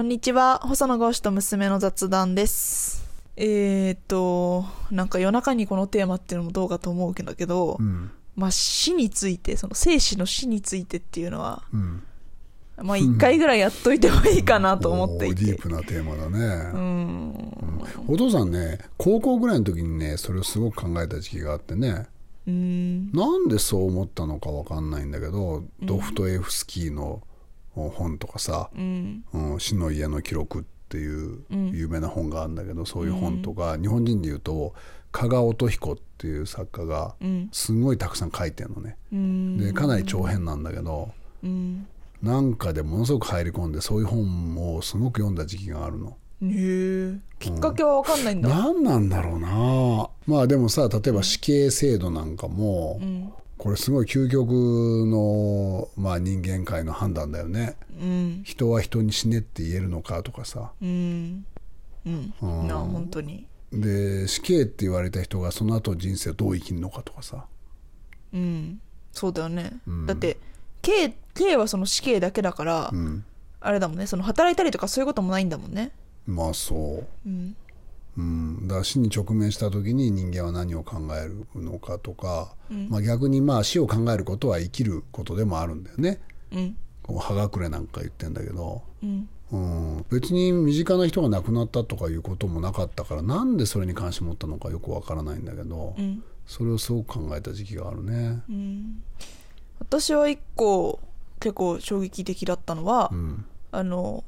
こんにちは、細野豪志と娘の雑談です。えーっと、なんか夜中にこのテーマっていうのもどうかと思うけどうんまあ死について、その生死の死についてっていうのは、うんまあ一回ぐらいやっといてもいいかなと思っていてディー。プなテーマだうね、ん。お父さんね高校ぐらいの時にねそれをすごく考えた時期があってねうん。なんでそう思ったのかわかんないんだけど、ドフトエフスキーの本とかさうん。「うん死の家の記録」っていう有名な本があるんだけど、そういう本とか、日本人でいうと加賀乙彦っていう作家がうん。すごいたくさん書いてるのね。うん。でかなり長編なんだけど、うん。なんかでものすごく入り込んでそういう本をすごく読んだ時期があるの。へえ。きっかけはわかんないんだ。何なんだろうなまあでもさ例えば死刑制度なんかも、うん。これすごい究極の、まあ、人間界の判断だよねうん。人は人に死ねって言えるのかとかさうん。うん。うんな、本当に。で死刑って言われた人がその後人生をどう生きるのかとかさうん。そうだよね。うんだって、刑、刑はその死刑だけだから、うんあれだもんね、その働いたりとかそういうこともないんだもんね。まあそううん。うん、だ死に直面した時に人間は何を考えるのかとか、うんまあ、逆にまあ死を考えることは生きることでもあるんだよねうん。こう葉隠れなんか言ってんだけど、うん。うん、別に身近な人が亡くなったとかいうこともなかったからなんでそれに関心持ったのかよくわからないんだけど、うん。それをすごく考えた時期があるね。うん。私は一個、結構衝撃的だったのは、うんあの、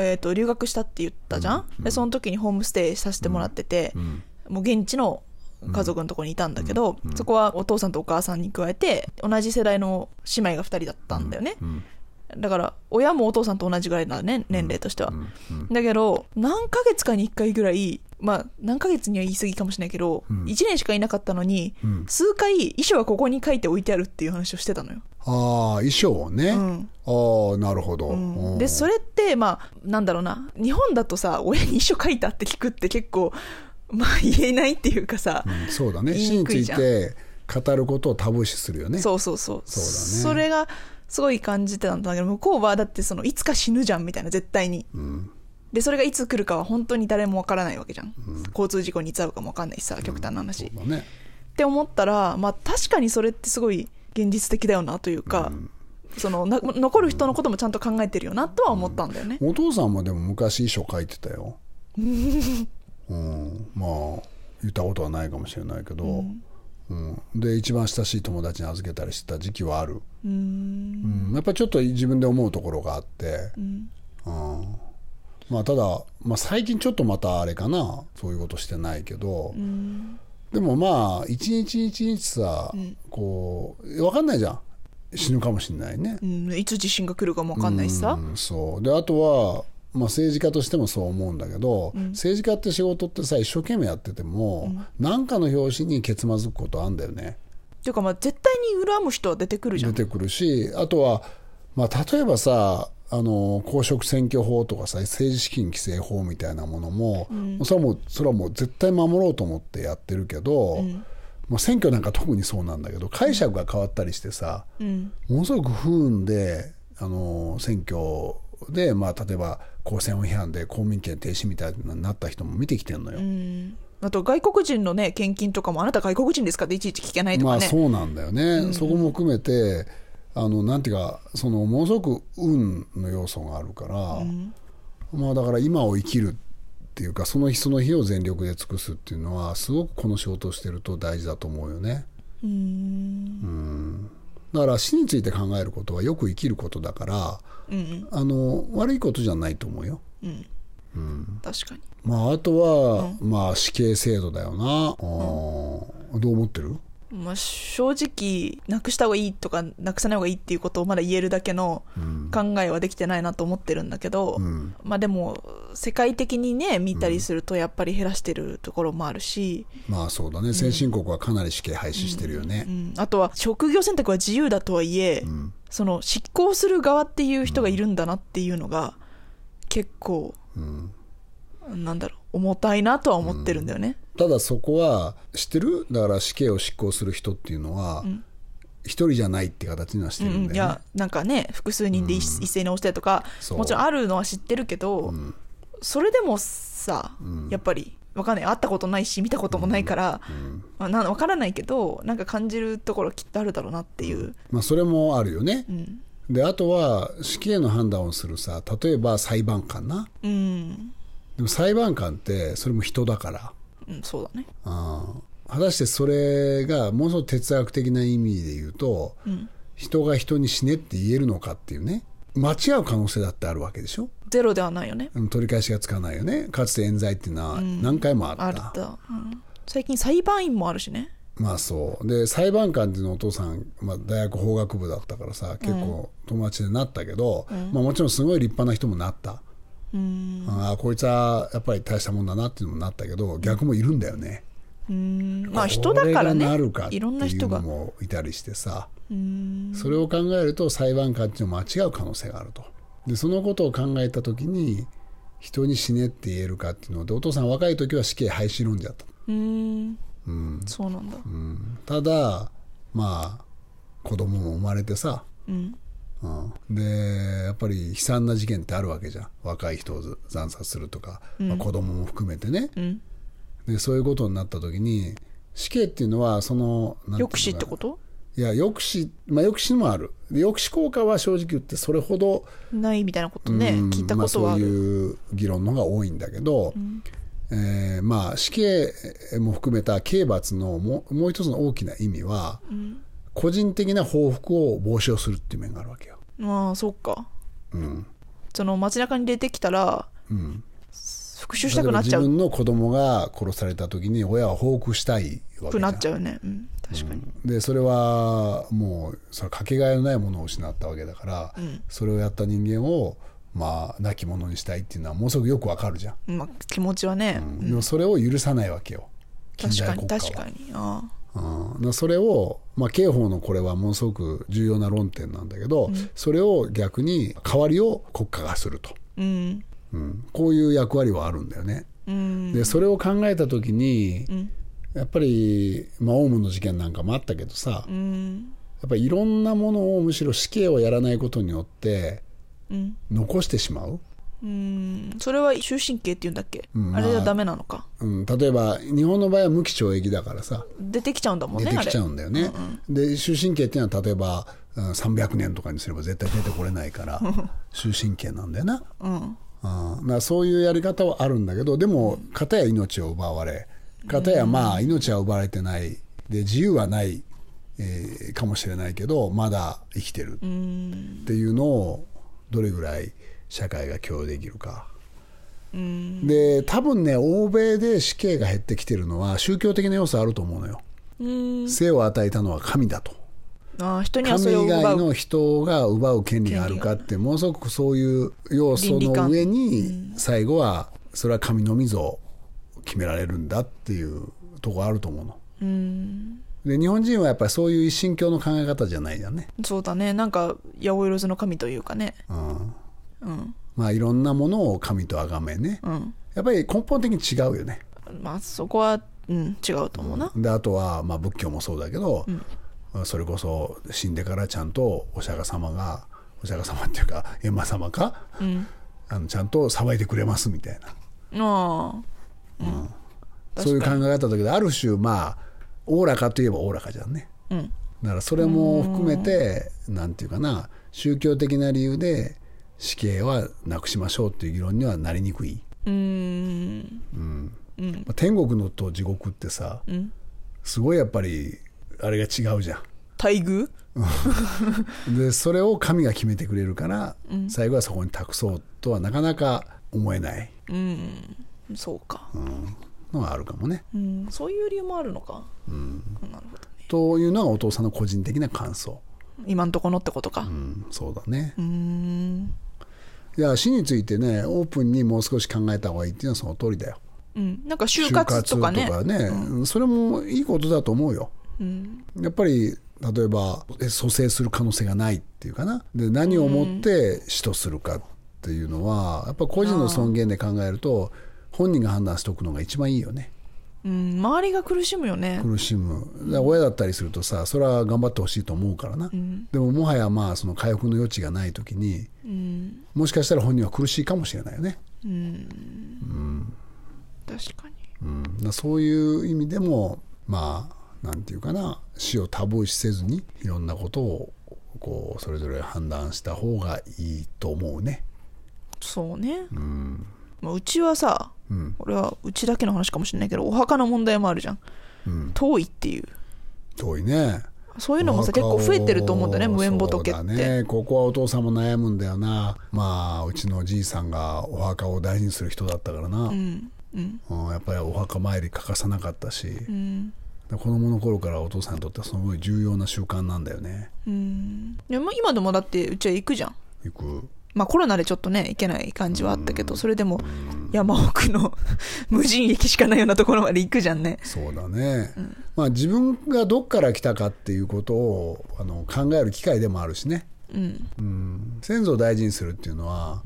えっ、と、留学したって言ったじゃん、うんで、その時にホームステイさせてもらってて、うん。もう現地の家族のところにいたんだけど、うん。そこはお父さんとお母さんに加えて、同じ世代の姉妹が2人だったんだよね。うん。だから、親もお父さんと同じぐらいだね、年齢としては。うん。だけど、何ヶ月かに1回ぐらい、まあ、何ヶ月には言い過ぎかもしれないけど、うん。1年しかいなかったのに、うん。数回、遺書はここに書いて置いてあるっていう話をしてたのよ。ああ衣装をね、うん。ああなるほど、うん。うん。で、それって、まあ、なんだろうな、日本だとさ、親に遺書書いたって聞くって結構、まあ言えないっていうかさ、うんそうだね。死について語ることをタブー視するよね。そうそうそう。そうだね。それが、すごい感じてたんだけど、向こうはだってその、いつか死ぬじゃんみたいな、絶対に。うんで、それがいつ来るかは本当に誰もわからないわけじゃん。交通事故にいつ遭うかもわかんないしさ、極端な話。そうだね。って思ったら、まあ確かにそれってすごい現実的だよなというか、そのな残る人のこともちゃんと考えてるよなとは思ったんだよね。お父さんもでも昔衣装書いてたよ、うん、まあ言ったことはないかもしれないけど、うん。で一番親しい友達に預けたりしてた時期はある、うーん。うん、やっぱちょっと自分で思うところがあって、うん。うんまあただ、まあ、最近ちょっとまたあれかなそういうことしてないけど、うん。でもまあ一日一日さ、こう分かんないじゃん死ぬかもしれないね。うんいつ地震が来るかもわかんないしさ。うんそうであとは、まあ、政治家としてもそう思うんだけど、政治家って仕事ってさ一生懸命やってても何、かの拍子にけつまずくことあんだよねっていうかまあ絶対に恨む人は出てくるじゃん。出てくるしあとは、まあ、例えばさあの公職選挙法とかさ政治資金規正法みたいなものも、それはもうそれはもう絶対守ろうと思ってやってるけど、まあ、選挙なんか特にそうなんだけど解釈が変わったりしてさ、うん。ものすごく不運で、あの選挙で、まあ、例えば公選違反で公民権停止みたいになった人も見てきてるのよ。うん。あと外国人のね、献金とかもあなた外国人ですかっていちいち聞けないとまあかね。そうなんだよね、そこも含めてあのなんていうかそのものすごく運の要素があるから、まあだから今を生きるっていうかその日その日を全力で尽くすっていうのはすごくこの仕事をしてると大事だと思うよね。うーん。うんだから死について考えることはよく生きることだからうん。あの悪いことじゃないと思うよ。うん。確かに。まあ、あとは、まあ、死刑制度だよな、あーどう思ってる？まあ、正直、なくした方がいいとか、なくさない方がいいっていうことをまだ言えるだけの考えはできてないなと思ってるんだけど、うん。まあでも、世界的にね、見たりするとやっぱり減らしてるところもあるし、まあそうだね。先進国はかなり死刑廃止してるよね。う、ん、あとは職業選択は自由だとはいえ、ん。その執行する側っていう人がいるんだなっていうのが、結構、うん。なんだろう、重たいなとは思ってるんだよね。ただそこは知ってる？だから死刑を執行する人っていうのは、一一人じゃないって形にはしてるんだよね、うん、いやなんかね複数人で一,、一斉に押してとかもちろんあるのは知ってるけど、それでもさ、やっぱりわかんない。会ったことないし見たこともないから、まあ、な分からないけどなんか感じるところきっとあるだろうなっていう、まあ、それもあるよね、ん。であとは死刑の判断をするさ例えば裁判官な。うんでも裁判官ってそれも人だから。うん、そうだね。うん果たしてそれがものすごく哲学的な意味で言うと、人が人に死ねって言えるのかっていうね。間違う可能性だってあるわけでしょ。ゼロではないよね。うん取り返しがつかないよね。かつて冤罪っていうのは何回もあった、あった、うん、最近裁判員もあるしね。まあそう。で裁判官っていうのはお父さん、まあ、大学法学部だったからさ結構友達でなったけど、まあ、もちろんすごい立派な人もなった、うんああこいつはやっぱり大したもんだなっていうのもなったけど逆もいるんだよね、うん。まあ人だからね。なるかっていろんな人が。いうのもいたりしてさうん。それを考えると裁判官っていうのは間違う可能性があると。でそのことを考えた時に人に死ねって言えるかっていうのでお父さん若い時は死刑廃止論者だった、うん。うん。そうなんだ。うん、ただまあ子供も生まれてさ、うんうん、でやっぱり悲惨な事件ってあるわけじゃん。若い人を惨殺するとか、まあ、子供も含めてね、うん。でそういうことになった時に死刑っていうのはその抑止ってこと？いや抑止、まあ、抑止もある。で抑止効果は正直言ってそれほど、ないみたいなことね。うん聞いたことはある、いう議論の方が多いんだけど、えーまあ、死刑も含めた刑罰のもうもう一つの大きな意味は、個人的な報復を防止をするっていう面があるわけよ。ああそっか。うん。その街中に出てきたらうん、復讐したくなっちゃう。例えば自分の子供が殺された時に親は報復したいわけじゃん。くなっちゃうね、うん、確かに、でそれはもうそれかけがえのないものを失ったわけだから、それをやった人間をまあ亡き者にしたいっていうのはものすごくよくわかるじゃん、まあ、気持ちはね、でもそれを許さないわけよ。近確かに代国家は。確かに。あうそれを、まあ、刑法のこれはものすごく重要な論点なんだけど、それを逆に代わりを国家がすると、あうん。うん、こういう役割はあるんだよね。うん。でそれを考えた時に、やっぱり、まあ、オウムの事件なんかもあったけどさ、うん。やっぱりいろんなものをむしろ死刑をやらないことによってうん。残してしまう、うん。それは終身刑っていうんだっけ、うん。あ。れはダメなのか？うん、例えば日本の場合は無期懲役だからさ。出てきちゃうんだもんね出てきちゃあうんだよね、で終身刑っていうのは例えばうん300年とかにすれば絶対出てこれないから終身刑なんだよな、れうん。うん、そういうやり方はあるんだけどでも片や命を奪われ片やまあ命は奪われてない。で自由はない、えーかもしれないけどまだ生きてる。うん。っていうのをどれぐらい社会が共有できるか。うんで多分ね欧米で死刑が減ってきてるのは宗教的な要素あると思うのよ。うん生を与えたのは神だと。ああ人にはそれを神以外の人が奪う権利があるかってものすごくそういう要素の上に最後はそれは神のみぞ決められるんだっていうところあると思うの。うんで日本人はやっぱりそういう一神教の考え方じゃないじゃんね。そうだねなんか八百万の神というかねうんうんまあいろんなものを神と崇めね。うん。やっぱり根本的に違うよね。まあそこは、うん、違うと思うな、であとは、まあ、仏教もそうだけど、それこそ死んでからちゃんとお釈迦様がお釈迦様っていうか閻魔様か、うん。あのちゃんと裁いてくれますみたいな。ああ。そういう考え方だけどある種まあおおらかといえばおおらかじゃんね。うん。だからそれも含めてなんていうかな宗教的な理由で死刑はなくしましょうっていう議論にはなりにくい、うーん。うん。まあ天国のと地獄ってさ、ん。すごいやっぱりあれが違うじゃん。待遇？でそれを神が決めてくれるから、最後はそこに託そうとはなかなか思えない。うん。そうか、のがあるかもね。うん、そういう理由もあるのか、なるほどね。というのがお父さんの個人的な感想。今んとこのってことか。うん、そうだね。う。んいや死についてねオープンにもう少し考えた方がいいっていうのはその通りだよ。うん。なんか就活とかね。とね。それもいいことだと思うよ。うん。やっぱり例えばえ蘇生する可能性がないっていうかな。で何をもって死とするかっていうのはやっぱ個人の尊厳で考えると本人が判断しておくのが一番いいよね。うん、周りが苦しむよね。苦しむ。親だったりするとさそれは頑張ってほしいと思うからな、でももはやまあその回復の余地がない時に、もしかしたら本人は苦しいかもしれないよね、確かに。うん、だからそういう意味でもまあなんていうかな。死をタブー視せずにいろんなことをこうそれぞれ判断した方がいいと思うね。そうね、まあ、うちはさ、俺はうちだけの話かもしれないけどお墓の問題もあるじゃん、遠いっていう。遠いね。そういうのもさ結構増えてると思うんだよね無縁仏って、そうだね。ここはお父さんも悩むんだよな。まあうちのじいさんがお墓を大事にする人だったからな、うんやっぱりお墓参り欠かさなかったし、子供の頃からお父さんにとってはすごい重要な習慣なんだよね。でも今でもだってうちは行くじゃん。行くまあコロナでちょっとね行けない感じはあったけどそれでも山奥の 無人駅しかないようなところまで行くじゃんね。そうだね、まあ自分がどっから来たかっていうことをあの考える機会でもあるしね、うん。先祖を大事にするっていうのは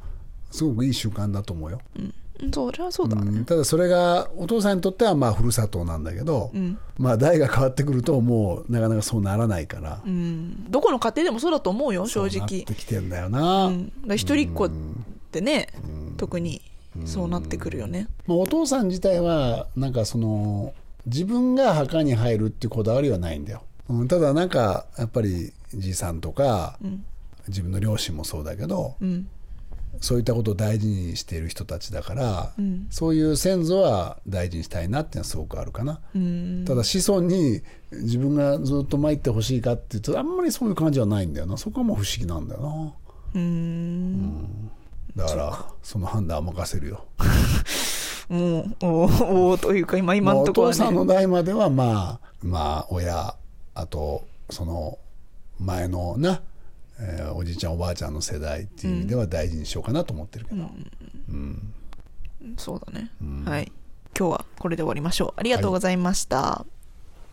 すごくいい習慣だと思うよ、うんそれはそうだね、うん。ただそれがお父さんにとってはまあふるさとなんだけど、まあ代が変わってくるともうなかなかそうならないから、うん。どこの家庭でもそうだと思うよ正そうなっ直。てきてんだよな、一人っ子ってね、特にそうなってくるよね。まあ、お父さん自体はなんかその自分が墓に入るっていうこだわりはないんだよ、うん、ただなんかやっぱりじいさんとか、自分の両親もそうだけど、んそういったことを大事にしている人たちだから、そういう先祖は大事にしたいなっていうのはすごくあるかな、ただ子孫に自分がずっと参ってほしいかっていうとあんまりそういう感じはないんだよな。そこはもう不思議なんだよな。うん。だからその判断は任せるよ。もうおおおというか今今のところは父さんのね代まではまあまあ親あとその前のな、えーおじいちゃんおばあちゃんの世代っていう意味では大事にしようかなと思ってるけど、そうだね、はい。今日はこれで終わりましょう。ありがとうございました、